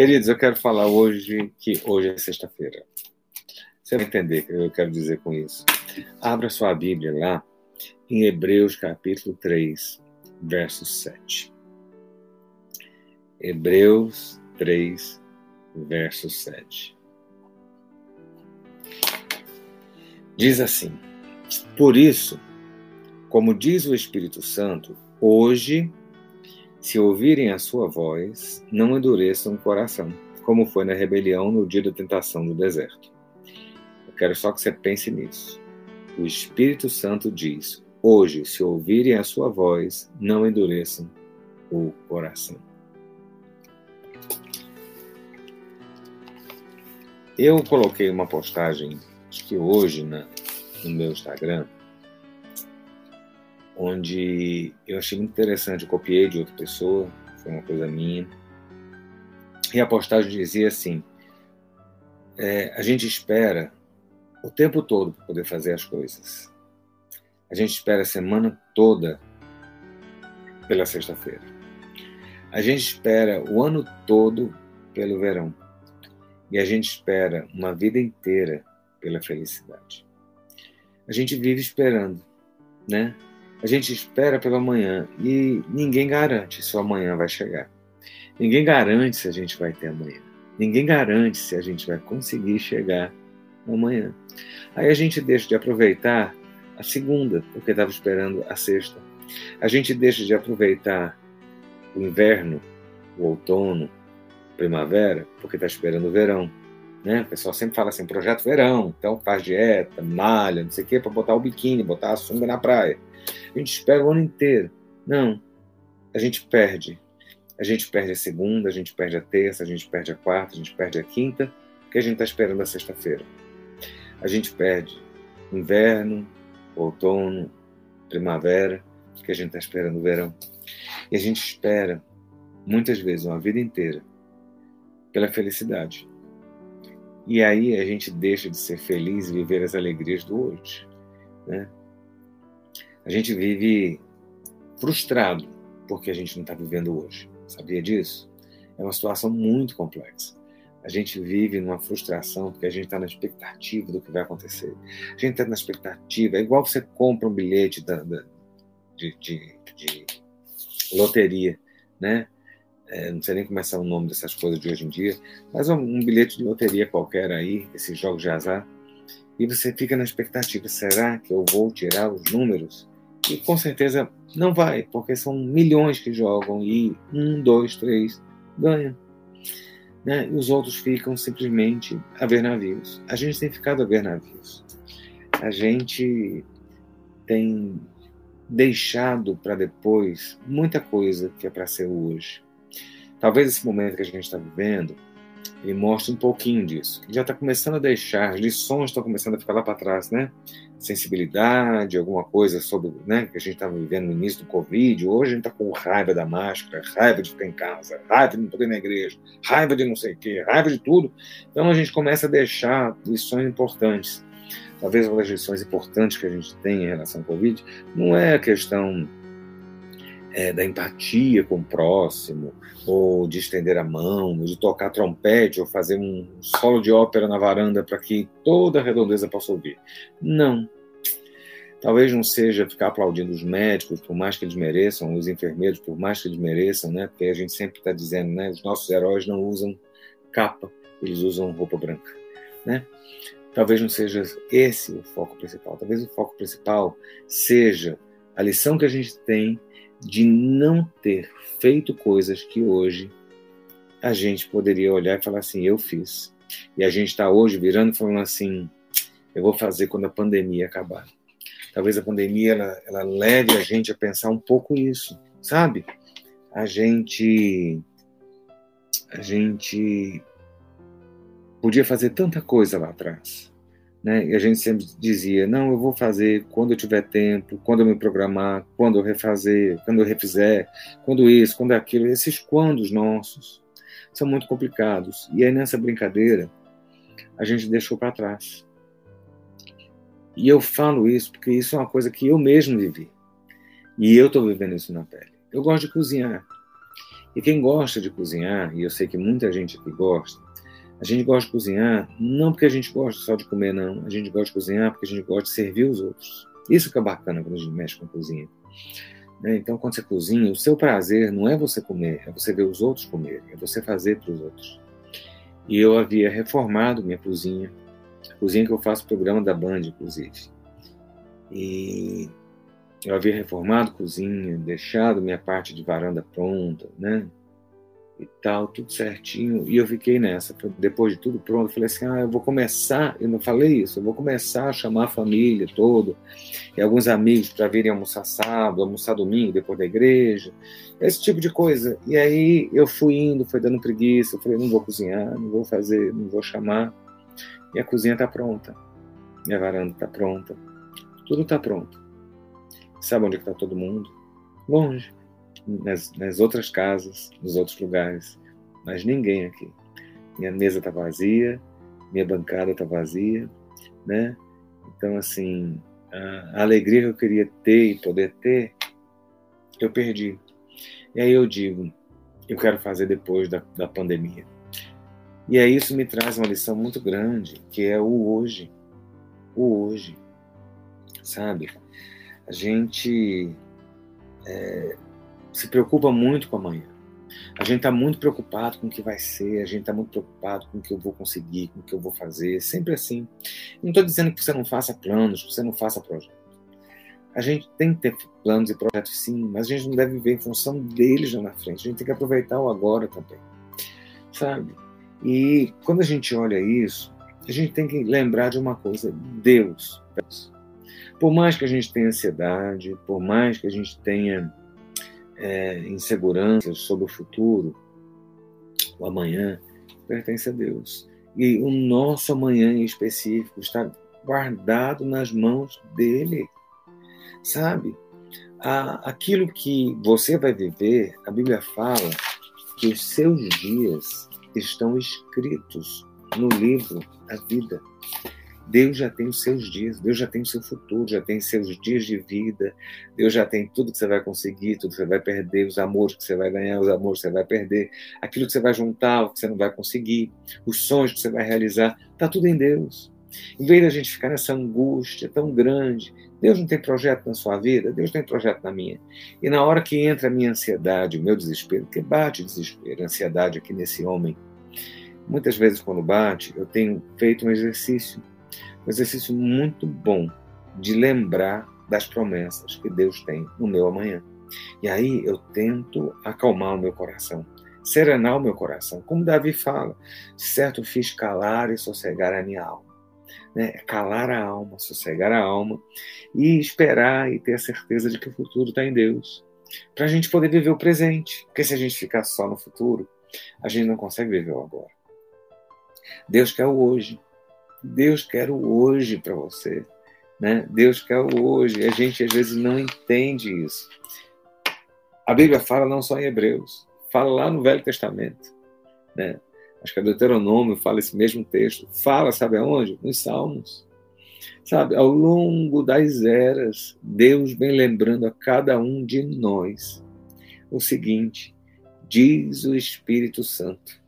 Queridos, eu quero falar hoje que hoje é sexta-feira. Você vai entender o que eu quero dizer com isso. Abra sua Bíblia lá em Hebreus capítulo 3, verso 7. Hebreus 3, verso 7. Diz assim: Por isso, como diz o Espírito Santo, hoje se ouvirem a sua voz, não endureçam o coração, como foi na rebelião no dia da tentação no deserto. Eu quero só que você pense nisso. O Espírito Santo diz: Hoje, se ouvirem a sua voz, não endureçam o coração. Eu coloquei uma postagem, acho que hoje, na, no meu Instagram, onde eu achei muito interessante, eu copiei de outra pessoa, foi uma coisa minha. E a postagem dizia assim: é, a gente espera o tempo todo para poder fazer as coisas. A gente espera a semana toda pela sexta-feira. A gente espera o ano todo pelo verão. E a gente espera uma vida inteira pela felicidade. A gente vive esperando, né? A gente espera pelo amanhã e ninguém garante se o amanhã vai chegar. Ninguém garante se a gente vai ter amanhã. Ninguém garante se a gente vai conseguir chegar amanhã. Aí a gente deixa de aproveitar a segunda, porque estava esperando a sexta. A gente deixa de aproveitar o inverno, o outono, a primavera, porque está esperando o verão. Né? O pessoal sempre fala assim, projeto verão, então faz dieta, malha, não sei o quê, para botar o biquíni, botar a sunga na praia. A gente espera o ano inteiro. Não. A gente perde. A gente perde a segunda, a gente perde a terça, a gente perde a quarta, a gente perde a quinta, porque a gente está esperando a sexta-feira. A gente perde inverno, outono, primavera, porque a gente está esperando o verão. E a gente espera, muitas vezes, uma vida inteira, pela felicidade. E aí a gente deixa de ser feliz e viver as alegrias do hoje. Né? A gente vive frustrado porque a gente não está vivendo hoje. Sabia disso? É uma situação muito complexa. A gente vive numa frustração porque a gente está na expectativa do que vai acontecer. A gente está na expectativa. É igual você compra um bilhete da, da, de, de, de, loteria, né? É, não sei nem começar o nome dessas coisas de hoje em dia, mas um, um bilhete de loteria qualquer aí, esses jogos de azar, e você fica na expectativa: será que eu vou tirar os números? E com certeza não vai, porque são milhões que jogam e um, dois, três ganham. Né? E os outros ficam simplesmente a ver navios. A gente tem ficado a ver navios. A gente tem deixado para depois muita coisa que é para ser hoje. Talvez esse momento que a gente está vivendo ele mostra um pouquinho disso. Já está começando a deixar, as lições estão começando a ficar lá para trás, né? Sensibilidade, alguma coisa sobre, né? Que a gente estava vivendo no início do Covid. Hoje a gente está com raiva da máscara, raiva de ficar em casa, raiva de não poder ir na igreja, raiva de não sei o quê, raiva de tudo. Então a gente começa a deixar lições importantes. Talvez uma das lições importantes que a gente tem em relação ao Covid não é a questão é, da empatia com o próximo, ou de estender a mão, de tocar trompete, ou fazer um solo de ópera na varanda para que toda a redondeza possa ouvir. Não. Talvez não seja ficar aplaudindo os médicos, por mais que eles mereçam, os enfermeiros, por mais que eles mereçam, né? Porque a gente sempre está dizendo, né? Os nossos heróis não usam capa, eles usam roupa branca, né? Talvez não seja esse o foco principal. Talvez o foco principal seja a lição que a gente tem de não ter feito coisas que hoje a gente poderia olhar e falar assim: eu fiz. E a gente está hoje virando e falando assim: eu vou fazer quando a pandemia acabar. Talvez a pandemia ela, ela leve a gente a pensar um pouco isso, sabe? A gente a gente podia fazer tanta coisa lá atrás. Né? E a gente sempre dizia: não, eu vou fazer quando eu tiver tempo, quando eu me programar, quando eu refazer, quando eu refizer, quando isso, quando aquilo. Esses quandos nossos são muito complicados. E aí nessa brincadeira, a gente deixou para trás. E eu falo isso porque isso é uma coisa que eu mesmo vivi. E eu estou vivendo isso na pele. Eu gosto de cozinhar. E quem gosta de cozinhar, e eu sei que muita gente aqui gosta, a gente gosta de cozinhar não porque a gente gosta só de comer, não. A gente gosta de cozinhar porque a gente gosta de servir os outros. Isso que é bacana quando a gente mexe com a cozinha. Né? Então, quando você cozinha, o seu prazer não é você comer, é você ver os outros comerem, é você fazer para os outros. E eu havia reformado minha cozinha, cozinha que eu faço programa da Band, inclusive. E eu havia reformado cozinha, deixado minha parte de varanda pronta, né? E tal, tudo certinho. E eu fiquei nessa. Depois de tudo pronto, eu falei assim: ah, eu vou começar. Eu não falei isso, eu vou começar a chamar a família toda e alguns amigos para virem almoçar sábado, almoçar domingo, depois da igreja, esse tipo de coisa. E aí eu fui indo, foi dando preguiça. Eu falei: não vou cozinhar, não vou fazer, não vou chamar. E a cozinha está pronta, minha varanda está pronta, tudo está pronto. Sabe onde está todo mundo? Longe, nas, nas outras casas, nos outros lugares, mas ninguém aqui. Minha mesa está vazia, minha bancada está vazia, né? Então, assim, a alegria que eu queria ter e poder ter, eu perdi. E aí eu digo, eu quero fazer depois da, da pandemia. E aí isso me traz uma lição muito grande, que é o hoje. O hoje, sabe? A gente é, se preocupa muito com amanhã. A gente está muito preocupado com o que vai ser, a gente está muito preocupado com o que eu vou conseguir, com o que eu vou fazer, sempre assim. Não estou dizendo que você não faça planos, que você não faça projetos. A gente tem que ter planos e projetos sim, mas a gente não deve viver em função deles lá na frente. A gente tem que aproveitar o agora também, sabe? E quando a gente olha isso, a gente tem que lembrar de uma coisa: Deus. Por mais que a gente tenha ansiedade, por mais que a gente tenha é, sobre o futuro, o amanhã pertence a Deus. E o nosso amanhã em específico está guardado nas mãos dele. Sabe? aquilo que você vai viver, a Bíblia fala que os seus dias estão escritos no livro da vida. Deus já tem os seus dias, Deus já tem o seu futuro, já tem seus dias de vida, Deus já tem tudo que você vai conseguir, tudo que você vai perder, os amores que você vai ganhar, os amores que você vai perder, aquilo que você vai juntar, o que você não vai conseguir, os sonhos que você vai realizar, está tudo em Deus. Em vez da gente ficar nessa angústia tão grande, Deus não tem projeto na sua vida, Deus tem projeto na minha. E na hora que entra a minha ansiedade, o meu desespero, porque bate desespero, ansiedade aqui nesse homem, muitas vezes quando bate, eu tenho feito um exercício um exercício muito bom de lembrar das promessas que Deus tem no meu amanhã. E aí eu tento acalmar o meu coração, serenar o meu coração. Como Davi fala, certo fiz calar e sossegar a minha alma. Né? Calar a alma, sossegar a alma e esperar e ter a certeza de que o futuro está em Deus. Para a gente poder viver o presente. Porque se a gente ficar só no futuro, a gente não consegue viver o agora. Deus quer o hoje. Deus quer o hoje para você. Né? Deus quer o hoje. A gente às vezes não entende isso. A Bíblia fala não só em Hebreus, fala lá no Velho Testamento. Né? Acho que a Deuteronômio fala esse mesmo texto. Fala, sabe aonde? Nos Salmos. Sabe, ao longo das eras, Deus vem lembrando a cada um de nós o seguinte: diz o Espírito Santo,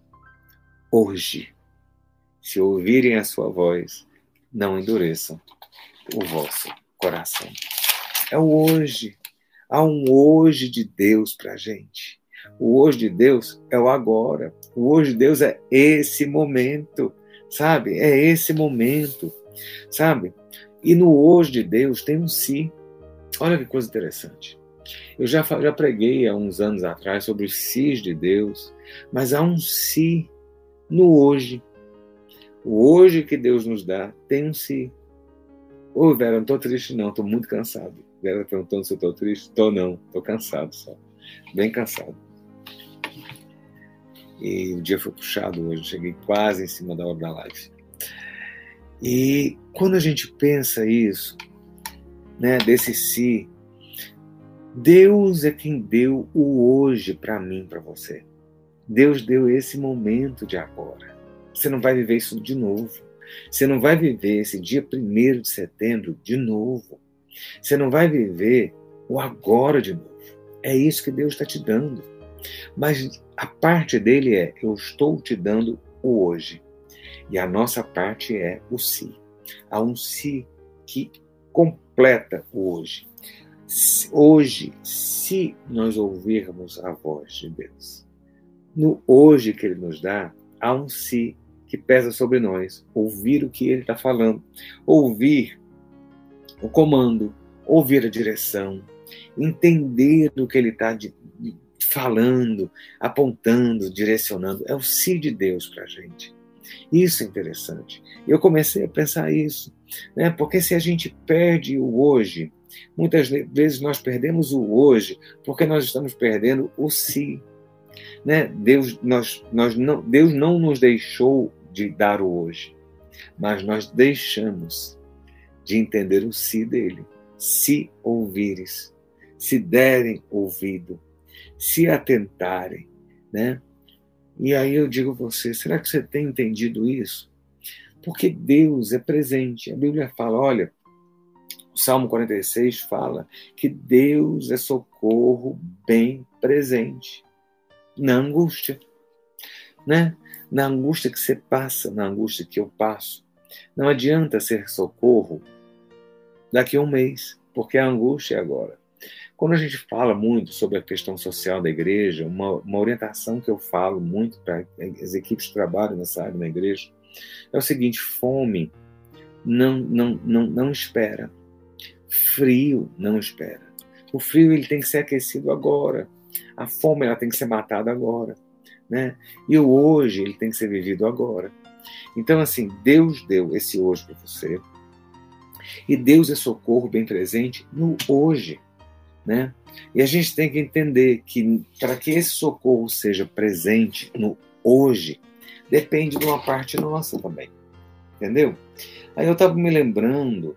hoje se ouvirem a sua voz, não endureçam o vosso coração. É o hoje. Há um hoje de Deus para a gente. O hoje de Deus é o agora. O hoje de Deus é esse momento, sabe? É esse momento, sabe? E no hoje de Deus tem um si. Olha que coisa interessante. Eu já, já preguei há uns anos atrás sobre os sis de Deus, mas há um si no hoje. O hoje que Deus nos dá tem um si. Ô, Vera, não estou triste, não, estou muito cansado. Vera perguntando se eu estou triste. Estou não, estou cansado só. Bem cansado. E o dia foi puxado hoje, cheguei quase em cima da hora da live. E quando a gente pensa isso, né, desse si, Deus é quem deu o hoje para mim, para você. Deus deu esse momento de agora. Você não vai viver isso de novo. Você não vai viver esse dia 1 de setembro de novo. Você não vai viver o agora de novo. É isso que Deus está te dando. Mas a parte dele é: eu estou te dando o hoje. E a nossa parte é o si. Há um si que completa o hoje. Hoje, se nós ouvirmos a voz de Deus, no hoje que Ele nos dá, há um si que pesa sobre nós. Ouvir o que Ele está falando, ouvir o comando, ouvir a direção, entender o que Ele está falando, apontando, direcionando. É o si de Deus para a gente. Isso é interessante. Eu comecei a pensar isso, né? porque se a gente perde o hoje, muitas vezes nós perdemos o hoje porque nós estamos perdendo o si. Né? Deus, nós, nós não, Deus não nos deixou de dar o hoje, mas nós deixamos de entender o si dele. Se ouvires, se derem ouvido, se atentarem, né? E aí eu digo a você, será que você tem entendido isso? Porque Deus é presente. A Bíblia fala, olha, o Salmo 46 fala que Deus é socorro bem presente na angústia, né? Na angústia que você passa, na angústia que eu passo. Não adianta ser socorro daqui a um mês, porque a angústia é agora. Quando a gente fala muito sobre a questão social da igreja, uma, uma orientação que eu falo muito para as equipes que trabalham nessa área na igreja é o seguinte: fome não, não, não, não espera, frio não espera. O frio ele tem que ser aquecido agora, a fome ela tem que ser matada agora, né? E o hoje ele tem que ser vivido agora. Então assim, Deus deu esse hoje para você. E Deus é socorro bem presente no hoje. Né? E a gente tem que entender que para que esse socorro seja presente no hoje, depende de uma parte nossa também. Entendeu? Aí eu estava me lembrando,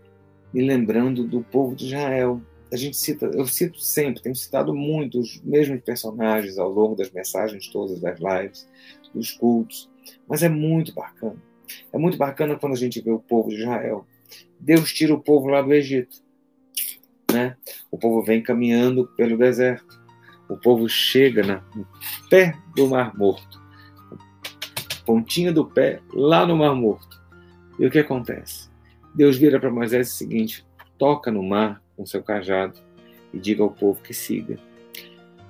me lembrando do povo de Israel. A gente cita, eu cito sempre, tenho citado muito os mesmos personagens ao longo das mensagens todas das lives, dos cultos, mas é muito bacana. É muito bacana quando a gente vê o povo de Israel. Deus tira o povo lá do Egito né? O povo vem caminhando pelo deserto. O povo chega na, no pé do Mar Morto, pontinha do pé lá no Mar Morto. E o que acontece? Deus vira para Moisés o seguinte: toca no mar com seu cajado e diga ao povo que siga.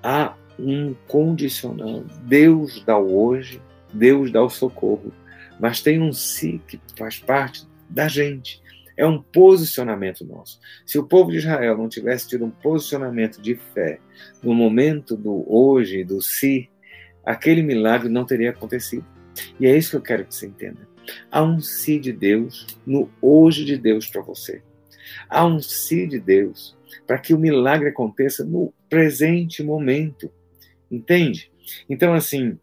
Há um condicional. Deus dá o hoje, Deus dá o socorro, mas tem um si que faz parte da gente. É um posicionamento nosso. Se o povo de Israel não tivesse tido um posicionamento de fé no momento do hoje, do si, aquele milagre não teria acontecido. E é isso que eu quero que você entenda. Há um si de Deus no hoje de Deus para você. Há um si de Deus para que o milagre aconteça no presente momento. Entende? Então, assim,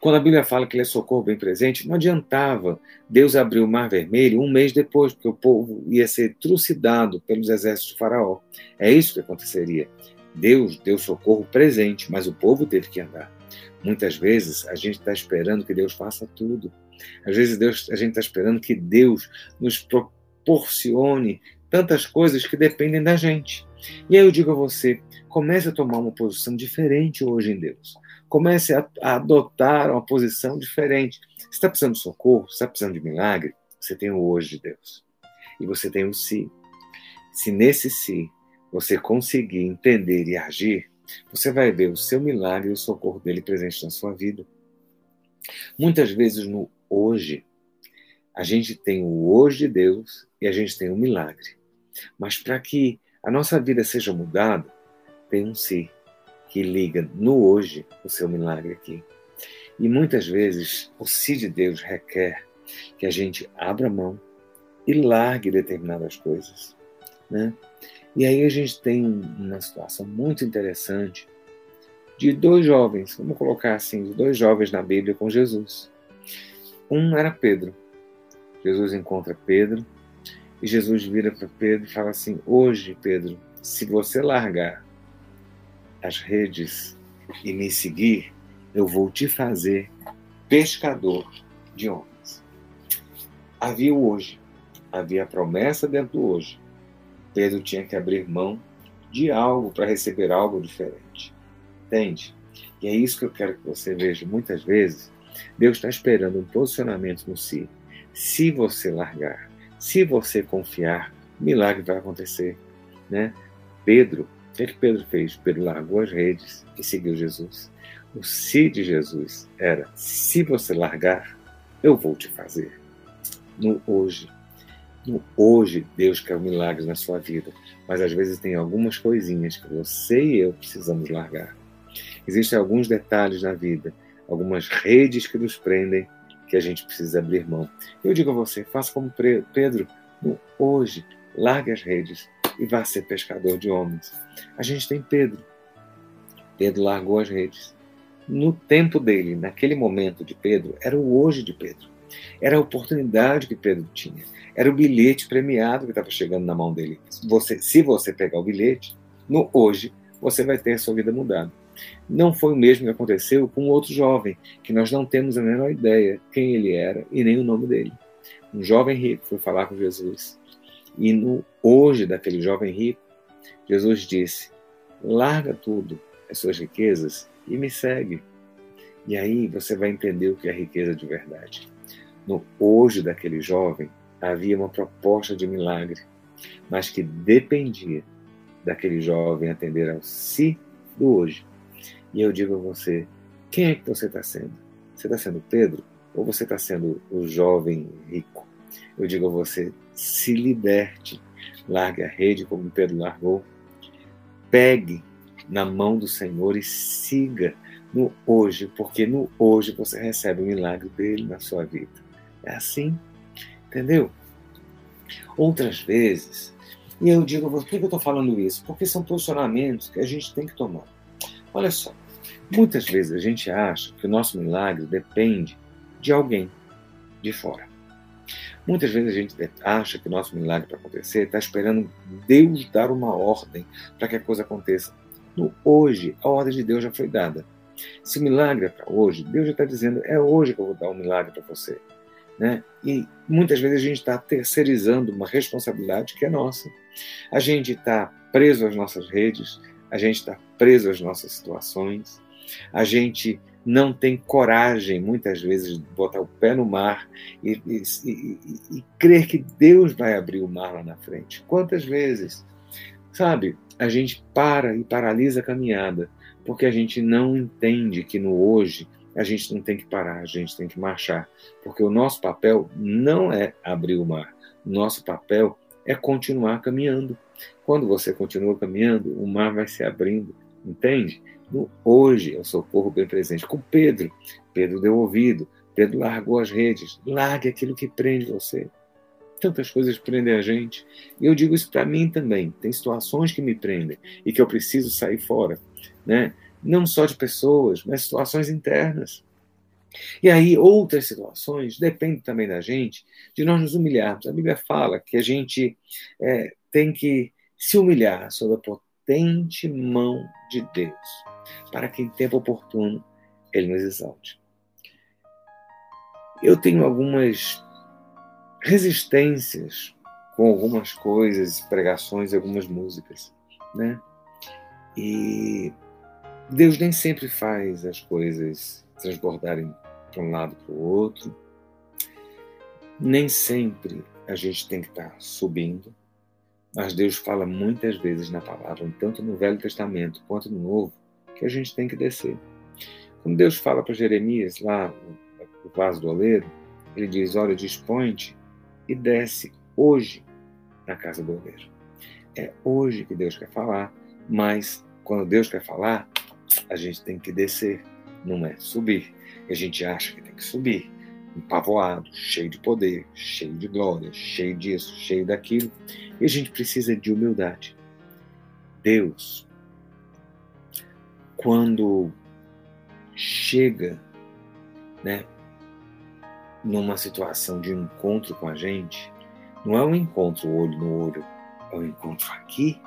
quando a Bíblia fala que ele é socorro bem presente, não adiantava Deus abrir o Mar Vermelho um mês depois, porque o povo ia ser trucidado pelos exércitos de Faraó. É isso que aconteceria. Deus deu socorro presente, mas o povo teve que andar. Muitas vezes a gente está esperando que Deus faça tudo. Às vezes Deus, a gente está esperando que Deus nos proporcione tantas coisas que dependem da gente. E aí eu digo a você, comece a tomar uma posição diferente hoje em Deus comece a, a adotar uma posição diferente. Você está precisando de socorro, você está precisando de milagre, você tem o hoje de Deus. E você tem o si. Se nesse si você conseguir entender e agir, você vai ver o seu milagre e o socorro dele presente na sua vida. Muitas vezes no hoje, a gente tem o hoje de Deus e a gente tem o milagre. Mas para que a nossa vida seja mudada, tem um si que liga no hoje o seu milagre aqui. E muitas vezes o si de Deus requer que a gente abra mão e largue determinadas coisas. Né? E aí a gente tem uma situação muito interessante de dois jovens, vamos colocar assim, de dois jovens na Bíblia com Jesus. Um era Pedro. Jesus encontra Pedro e Jesus vira para Pedro e fala assim: Hoje, Pedro, se você largar as redes e me seguir, eu vou te fazer pescador de homens. Havia o hoje, havia a promessa dentro do hoje. Pedro tinha que abrir mão de algo para receber algo diferente. Entende? E é isso que eu quero que você veja muitas vezes. Deus está esperando um posicionamento no si. Se você largar, se você confiar, milagre vai acontecer. Né? Pedro, o que, é que Pedro fez? Pedro largou as redes e seguiu Jesus. O si de Jesus era: se você largar, eu vou te fazer. No hoje. No hoje, Deus quer um milagre na sua vida. Mas às vezes tem algumas coisinhas que você e eu precisamos largar. Existem alguns detalhes na vida, algumas redes que nos prendem que a gente precisa abrir mão. Eu digo a você, faça como Pedro, hoje, largue as redes e vá ser pescador de homens. A gente tem Pedro. Pedro largou as redes. No tempo dele, naquele momento de Pedro, era o hoje de Pedro. Era a oportunidade que Pedro tinha. Era o bilhete premiado que estava chegando na mão dele. Você, se você pegar o bilhete, no hoje, você vai ter a sua vida mudada. Não foi o mesmo que aconteceu com outro jovem, que nós não temos a menor ideia quem ele era e nem o nome dele. Um jovem rico foi falar com Jesus. E no hoje daquele jovem rico, Jesus disse: larga tudo, as suas riquezas, e me segue. E aí você vai entender o que é riqueza de verdade. No hoje daquele jovem havia uma proposta de milagre, mas que dependia daquele jovem atender ao si do hoje. E eu digo a você: quem é que você está sendo? Você está sendo Pedro ou você está sendo o jovem rico? Eu digo a você: se liberte, largue a rede como Pedro largou, pegue na mão do Senhor e siga no hoje, porque no hoje você recebe o milagre dele na sua vida. É assim, entendeu? Outras vezes, e eu digo, por que eu estou falando isso? Porque são posicionamentos que a gente tem que tomar. Olha só, muitas vezes a gente acha que o nosso milagre depende de alguém de fora. Muitas vezes a gente acha que o nosso milagre para acontecer está esperando Deus dar uma ordem para que a coisa aconteça. No hoje, a ordem de Deus já foi dada. Se o milagre é para hoje, Deus já está dizendo: é hoje que eu vou dar um milagre para você. Né? E muitas vezes a gente está terceirizando uma responsabilidade que é nossa. A gente está preso às nossas redes, a gente está preso às nossas situações, a gente não tem coragem, muitas vezes, de botar o pé no mar e, e, e, e crer que Deus vai abrir o mar lá na frente. Quantas vezes, sabe, a gente para e paralisa a caminhada porque a gente não entende que no hoje a gente não tem que parar, a gente tem que marchar, porque o nosso papel não é abrir o mar, nosso papel é continuar caminhando. Quando você continua caminhando, o mar vai se abrindo, entende? Hoje é o socorro bem presente. Com Pedro, Pedro deu ouvido, Pedro largou as redes, largue aquilo que prende você. Tantas coisas prendem a gente. E eu digo isso para mim também. Tem situações que me prendem e que eu preciso sair fora né? não só de pessoas, mas situações internas. E aí, outras situações dependem também da gente, de nós nos humilharmos. A Bíblia fala que a gente é, tem que se humilhar sob a potente mão de Deus, para que em tempo oportuno Ele nos exalte. Eu tenho algumas resistências com algumas coisas, pregações algumas músicas, né? E Deus nem sempre faz as coisas transbordarem para um lado para o outro. Nem sempre a gente tem que estar subindo, mas Deus fala muitas vezes na palavra, tanto no Velho Testamento quanto no Novo, que a gente tem que descer. Quando Deus fala para Jeremias, lá no vaso do oleiro, ele diz: Olha, dispõe-te e desce hoje na casa do oleiro. É hoje que Deus quer falar, mas quando Deus quer falar, a gente tem que descer, não é subir. A gente acha que tem que subir, empavoado, cheio de poder, cheio de glória, cheio disso, cheio daquilo. E a gente precisa de humildade. Deus, quando chega, né, numa situação de encontro com a gente, não é um encontro olho no olho, é um encontro aqui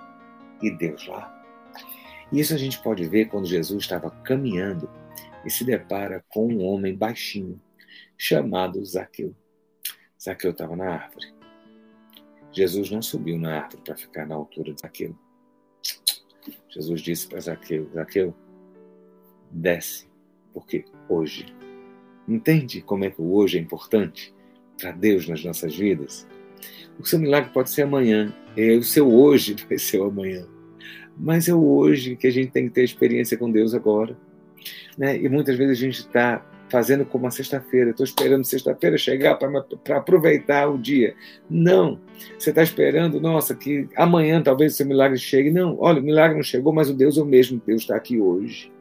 e Deus lá. Isso a gente pode ver quando Jesus estava caminhando e se depara com um homem baixinho chamado Zaqueu. Zaqueu estava na árvore. Jesus não subiu na árvore para ficar na altura de Zaqueu. Jesus disse para Zaqueu: Zaqueu, desce, porque hoje. Entende como é que o hoje é importante para Deus nas nossas vidas? O seu milagre pode ser amanhã, e o seu hoje vai ser o amanhã. Mas é o hoje que a gente tem que ter experiência com Deus agora. Né? E muitas vezes a gente está fazendo como a sexta-feira. Estou esperando sexta-feira chegar para aproveitar o dia. Não. Você está esperando, nossa, que amanhã talvez o seu milagre chegue. Não, olha, o milagre não chegou, mas o Deus é o mesmo. Deus está aqui hoje.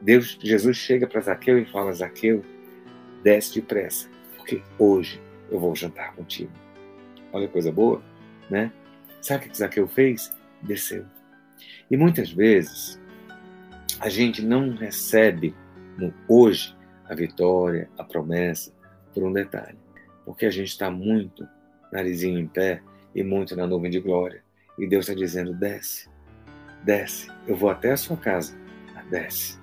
Deus, Jesus chega para Zaqueu e fala: Zaqueu, desce depressa, porque hoje eu vou jantar contigo. Olha que coisa boa, né? Sabe o que Zaqueu fez? Desceu. E muitas vezes a gente não recebe no hoje a vitória, a promessa, por um detalhe. Porque a gente está muito narizinho em pé e muito na nuvem de glória. E Deus está dizendo: desce, desce, eu vou até a sua casa, desce,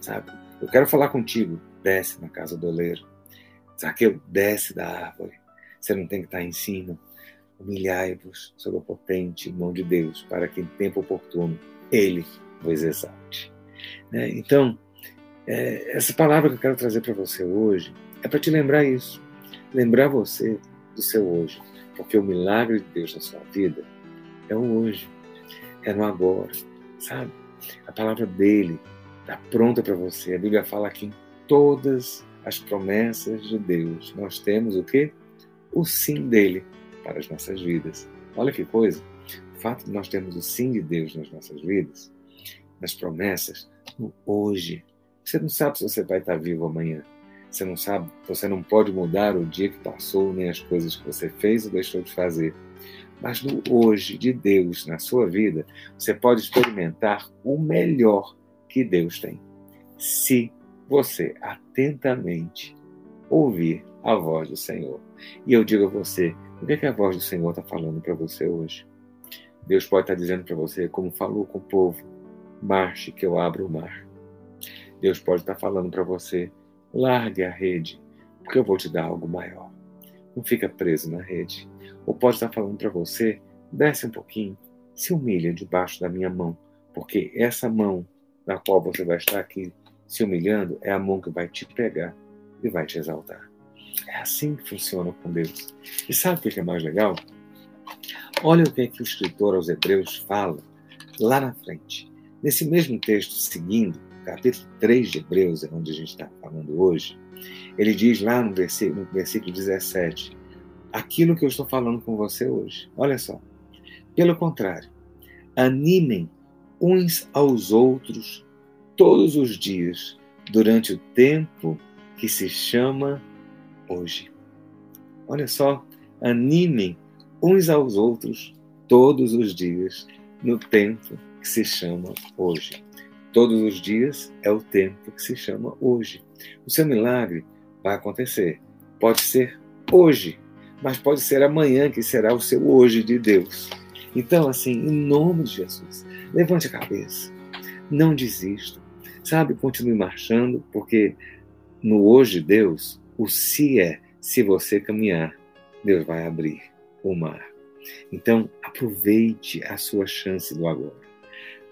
sabe? Eu quero falar contigo, desce na casa do oleiro. Zaqueu, desce da árvore. Você não tem que estar em cima. Humilhai-vos sob a potente mão de Deus, para que em tempo oportuno Ele vos exalte. Né? Então, é, essa palavra que eu quero trazer para você hoje é para te lembrar isso. Lembrar você do seu hoje. Porque o milagre de Deus na sua vida é o hoje, é no agora, sabe? A palavra dele está pronta para você. A Bíblia fala que em todas as promessas de Deus nós temos o quê? O sim dele para as nossas vidas. Olha que coisa! O fato de nós termos o sim de Deus nas nossas vidas, nas promessas, no hoje, você não sabe se você vai estar vivo amanhã. Você não sabe, você não pode mudar o dia que passou, nem as coisas que você fez ou deixou de fazer. Mas no hoje de Deus na sua vida, você pode experimentar o melhor que Deus tem. Se você atentamente ouvir a voz do Senhor. E eu digo a você, o que, é que a voz do Senhor está falando para você hoje? Deus pode estar dizendo para você, como falou com o povo, marche que eu abro o mar. Deus pode estar falando para você: largue a rede, porque eu vou te dar algo maior. Não fica preso na rede. Ou pode estar falando para você: desce um pouquinho, se humilha debaixo da minha mão, porque essa mão na qual você vai estar aqui se humilhando é a mão que vai te pegar e vai te exaltar. É assim que funciona com Deus. E sabe o que é mais legal? Olha o que, é que o escritor aos Hebreus fala lá na frente. Nesse mesmo texto seguindo, capítulo 3 de Hebreus, é onde a gente está falando hoje, ele diz lá no versículo, no versículo 17, aquilo que eu estou falando com você hoje. Olha só. Pelo contrário, animem uns aos outros todos os dias, durante o tempo que se chama hoje. Olha só, animem uns aos outros todos os dias, no tempo que se chama hoje. Todos os dias é o tempo que se chama hoje. O seu milagre vai acontecer. Pode ser hoje, mas pode ser amanhã que será o seu hoje de Deus. Então, assim, em nome de Jesus, levante a cabeça, não desista, sabe? Continue marchando, porque no hoje de Deus, o se é, se você caminhar, Deus vai abrir o mar. Então, aproveite a sua chance do agora.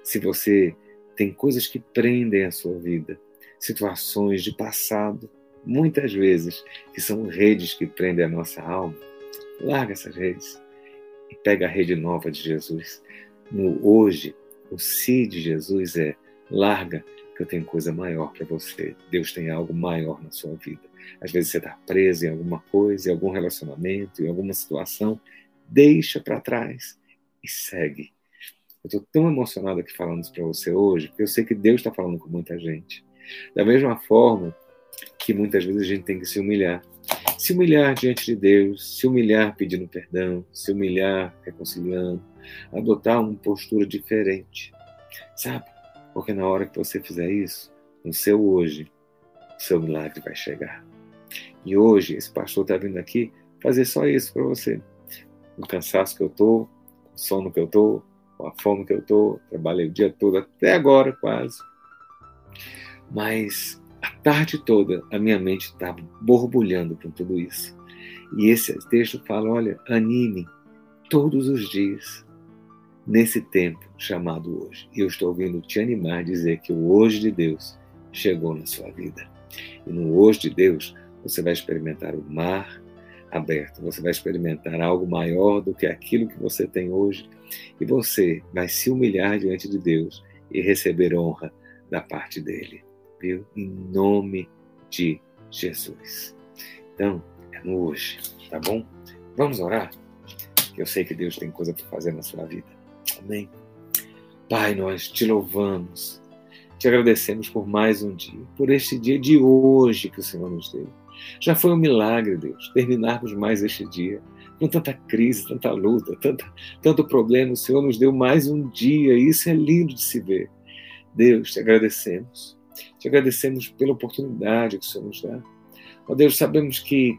Se você tem coisas que prendem a sua vida, situações de passado, muitas vezes, que são redes que prendem a nossa alma. Larga essas redes e pega a rede nova de Jesus. No hoje, o si de Jesus é larga, que eu tenho coisa maior para você. Deus tem algo maior na sua vida. Às vezes você está preso em alguma coisa, em algum relacionamento, em alguma situação. Deixa para trás e segue. Eu estou tão emocionado aqui falando isso para você hoje, porque eu sei que Deus está falando com muita gente. Da mesma forma que muitas vezes a gente tem que se humilhar. Se humilhar diante de Deus, se humilhar pedindo perdão, se humilhar reconciliando, adotar uma postura diferente. Sabe? Porque na hora que você fizer isso, no seu hoje, o seu milagre vai chegar. E hoje, esse pastor está vindo aqui fazer só isso para você. O cansaço que eu estou, o sono que eu estou, com a fome que eu estou, trabalhei o dia todo, até agora quase. Mas a tarde toda a minha mente estava borbulhando com tudo isso. E esse texto fala: olha, anime todos os dias. nesse tempo chamado hoje. E eu estou ouvindo te animar dizer que o hoje de Deus chegou na sua vida. E no hoje de Deus, você vai experimentar o mar aberto, você vai experimentar algo maior do que aquilo que você tem hoje, e você vai se humilhar diante de Deus e receber honra da parte dele, viu? Em nome de Jesus. Então, é no hoje, tá bom? Vamos orar? Eu sei que Deus tem coisa para fazer na sua vida. Amém. Pai, nós te louvamos, te agradecemos por mais um dia, por este dia de hoje que o Senhor nos deu. Já foi um milagre, Deus, terminarmos mais este dia com tanta crise, tanta luta, tanta, tanto problema. O Senhor nos deu mais um dia e isso é lindo de se ver. Deus, te agradecemos. Te agradecemos pela oportunidade que o Senhor nos dá. Ó Deus, sabemos que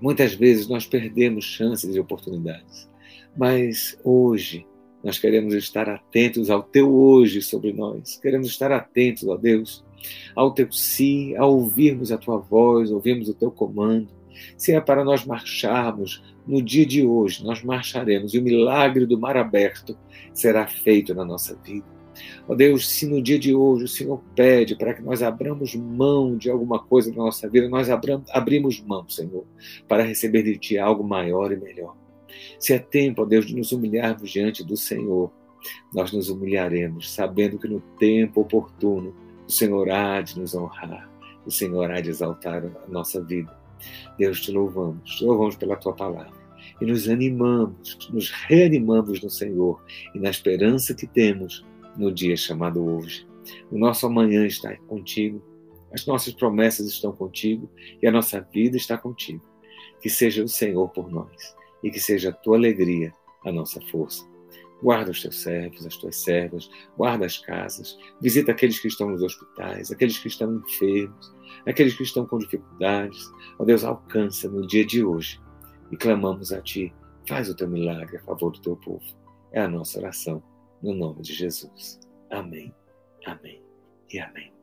muitas vezes nós perdemos chances e oportunidades, mas hoje nós queremos estar atentos ao teu hoje sobre nós. Queremos estar atentos, ó Deus, ao teu sim, a ouvirmos a tua voz, ouvirmos o teu comando. Se é para nós marcharmos no dia de hoje, nós marcharemos e o milagre do mar aberto será feito na nossa vida. Ó oh Deus, se no dia de hoje o Senhor pede para que nós abramos mão de alguma coisa na nossa vida, nós abrimos mão, Senhor, para receber de Ti algo maior e melhor. Se é tempo, ó Deus, de nos humilharmos diante do Senhor, nós nos humilharemos, sabendo que no tempo oportuno o Senhor há de nos honrar, o Senhor há de exaltar a nossa vida. Deus, te louvamos, te louvamos pela tua palavra e nos animamos, nos reanimamos no Senhor e na esperança que temos no dia chamado hoje. O nosso amanhã está contigo, as nossas promessas estão contigo e a nossa vida está contigo. Que seja o Senhor por nós e que seja a tua alegria a nossa força. Guarda os teus servos, as tuas servas, guarda as casas, visita aqueles que estão nos hospitais, aqueles que estão enfermos, aqueles que estão com dificuldades. Ó oh Deus, alcança no dia de hoje e clamamos a Ti. Faz o teu milagre a favor do teu povo. É a nossa oração, no nome de Jesus. Amém, amém e amém.